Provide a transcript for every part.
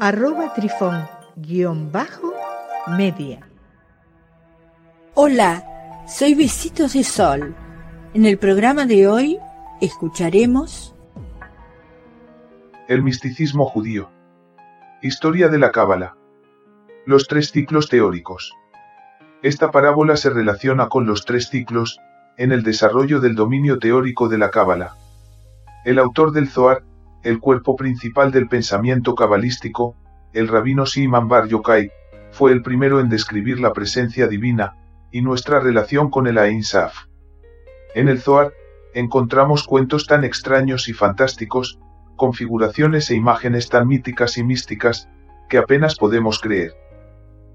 arroba trifón guion bajo media. Hola, soy Besitos de Sol. En el programa de hoy escucharemos El misticismo judío. Historia de la Cábala. Los tres ciclos teóricos. Esta parábola se relaciona con los tres ciclos, en el desarrollo del dominio teórico de la Cábala. El autor del Zohar, el cuerpo principal del pensamiento cabalístico, el rabino Simon Bar Yokai, fue el primero en describir la presencia divina, y nuestra relación con el Ain Saf. En el Zohar, encontramos cuentos tan extraños y fantásticos, configuraciones e imágenes tan míticas y místicas, que apenas podemos creer.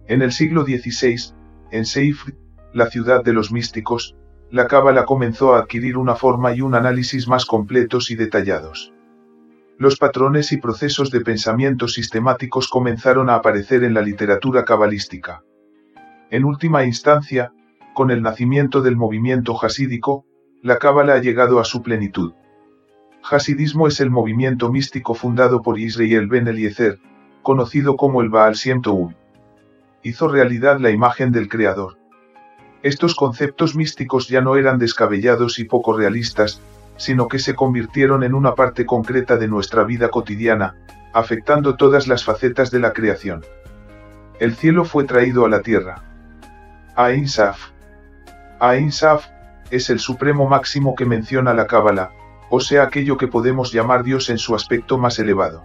En el siglo XVI, en Seifr, la ciudad de los místicos, la cábala comenzó a adquirir una forma y un análisis más completos y detallados. Los patrones y procesos de pensamiento sistemáticos comenzaron a aparecer en la literatura cabalística. En última instancia, con el nacimiento del movimiento hasídico, la cábala ha llegado a su plenitud. Hasidismo es el movimiento místico fundado por Israel Ben Eliezer, conocido como el Baal Shem Hizo realidad la imagen del Creador. Estos conceptos místicos ya no eran descabellados y poco realistas, sino que se convirtieron en una parte concreta de nuestra vida cotidiana, afectando todas las facetas de la creación. El cielo fue traído a la tierra. Ain Saf. Ain es el supremo máximo que menciona la Cábala, o sea aquello que podemos llamar Dios en su aspecto más elevado.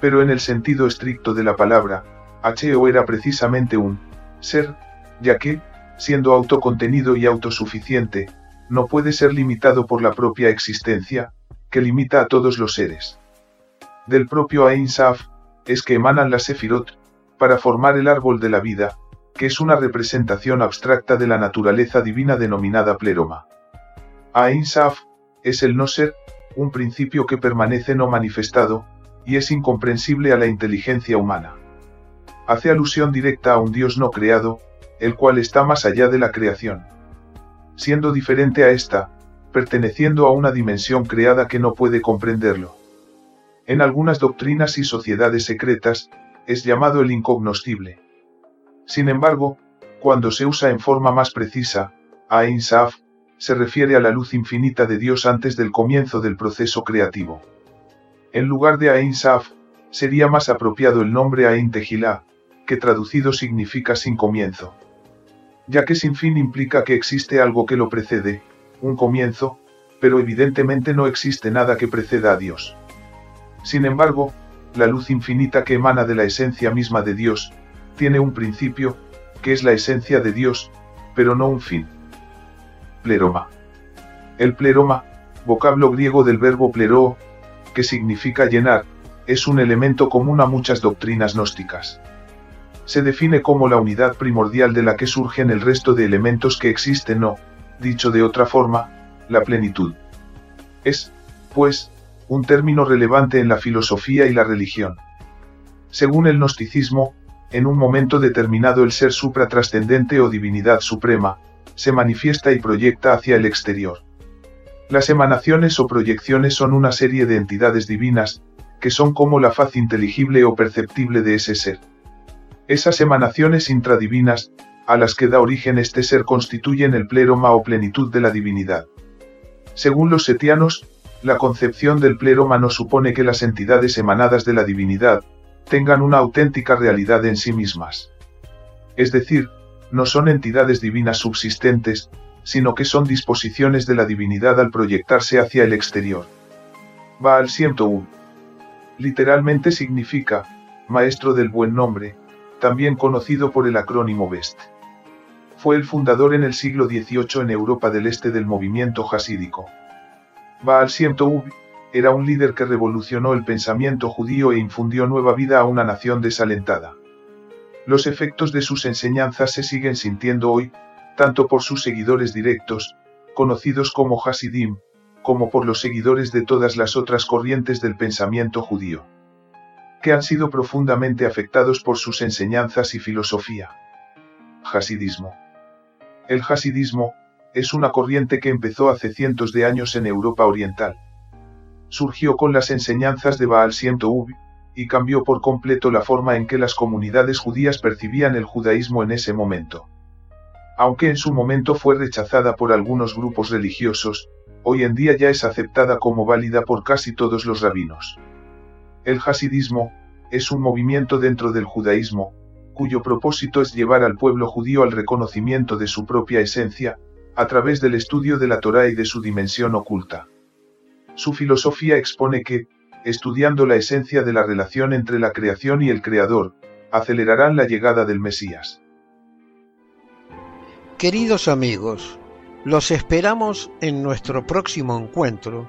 Pero en el sentido estricto de la palabra, Heo era precisamente un ser, ya que, siendo autocontenido y autosuficiente, no puede ser limitado por la propia existencia, que limita a todos los seres. Del propio Ain Saf, es que emanan las Sefirot, para formar el árbol de la vida, que es una representación abstracta de la naturaleza divina denominada pleroma. Ain Saf, es el no ser, un principio que permanece no manifestado, y es incomprensible a la inteligencia humana. Hace alusión directa a un Dios no creado, el cual está más allá de la creación siendo diferente a esta, perteneciendo a una dimensión creada que no puede comprenderlo. En algunas doctrinas y sociedades secretas, es llamado el incognoscible. Sin embargo, cuando se usa en forma más precisa, Ain Saf, se refiere a la luz infinita de Dios antes del comienzo del proceso creativo. En lugar de Ain Saf, sería más apropiado el nombre Ain Tejilá, que traducido significa sin comienzo ya que sin fin implica que existe algo que lo precede, un comienzo, pero evidentemente no existe nada que preceda a Dios. Sin embargo, la luz infinita que emana de la esencia misma de Dios, tiene un principio, que es la esencia de Dios, pero no un fin. Pleroma. El pleroma, vocablo griego del verbo pleroo, que significa llenar, es un elemento común a muchas doctrinas gnósticas se define como la unidad primordial de la que surgen el resto de elementos que existen o, dicho de otra forma, la plenitud. Es, pues, un término relevante en la filosofía y la religión. Según el gnosticismo, en un momento determinado el ser supratrascendente o divinidad suprema, se manifiesta y proyecta hacia el exterior. Las emanaciones o proyecciones son una serie de entidades divinas, que son como la faz inteligible o perceptible de ese ser. Esas emanaciones intradivinas, a las que da origen este ser constituyen el pleroma o plenitud de la divinidad. Según los setianos, la concepción del pleroma no supone que las entidades emanadas de la divinidad, tengan una auténtica realidad en sí mismas. Es decir, no son entidades divinas subsistentes, sino que son disposiciones de la divinidad al proyectarse hacia el exterior. Baal Shem Literalmente significa, maestro del buen nombre, también conocido por el acrónimo BEST. Fue el fundador en el siglo XVIII en Europa del Este del movimiento hasídico. Baal Shem era un líder que revolucionó el pensamiento judío e infundió nueva vida a una nación desalentada. Los efectos de sus enseñanzas se siguen sintiendo hoy, tanto por sus seguidores directos, conocidos como Hasidim, como por los seguidores de todas las otras corrientes del pensamiento judío, que han sido profundamente afectados por sus enseñanzas y filosofía. Hasidismo. El Hasidismo, es una corriente que empezó hace cientos de años en Europa Oriental. Surgió con las enseñanzas de Baal Shem y cambió por completo la forma en que las comunidades judías percibían el judaísmo en ese momento. Aunque en su momento fue rechazada por algunos grupos religiosos, hoy en día ya es aceptada como válida por casi todos los rabinos. El hasidismo, es un movimiento dentro del judaísmo, cuyo propósito es llevar al pueblo judío al reconocimiento de su propia esencia, a través del estudio de la Torá y de su dimensión oculta. Su filosofía expone que, estudiando la esencia de la relación entre la creación y el Creador, acelerarán la llegada del Mesías. Queridos amigos, los esperamos en nuestro próximo encuentro